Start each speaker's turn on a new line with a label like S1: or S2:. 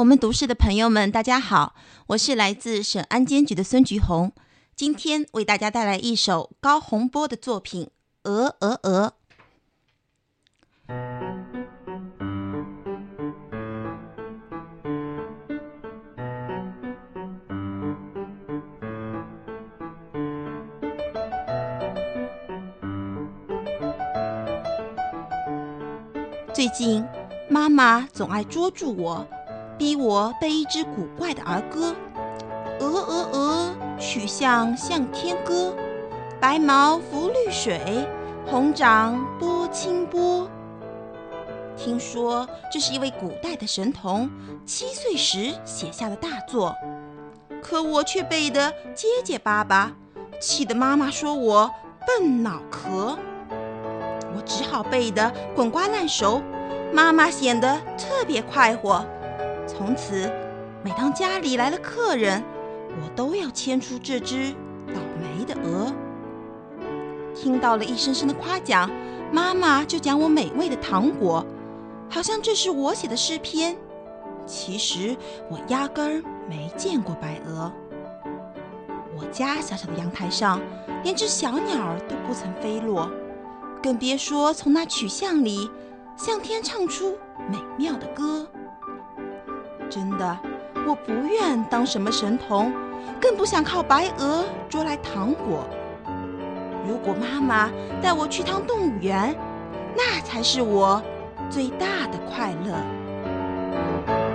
S1: 我们读诗的朋友们，大家好，我是来自省安监局的孙菊红，今天为大家带来一首高洪波的作品《鹅鹅鹅》。最近，妈妈总爱捉住我。逼我背一支古怪的儿歌，鹅鹅鹅，曲项向天歌，白毛浮绿水，红掌拨清波。听说这是一位古代的神童七岁时写下的大作，可我却背得结结巴巴，气得妈妈说我笨脑壳。我只好背得滚瓜烂熟，妈妈显得特别快活。从此，每当家里来了客人，我都要牵出这只倒霉的鹅。听到了一声声的夸奖，妈妈就讲我美味的糖果，好像这是我写的诗篇。其实我压根儿没见过白鹅。我家小小的阳台上，连只小鸟都不曾飞落，更别说从那曲项里向天唱出美妙的歌。真的，我不愿当什么神童，更不想靠白鹅捉来糖果。如果妈妈带我去趟动物园，那才是我最大的快乐。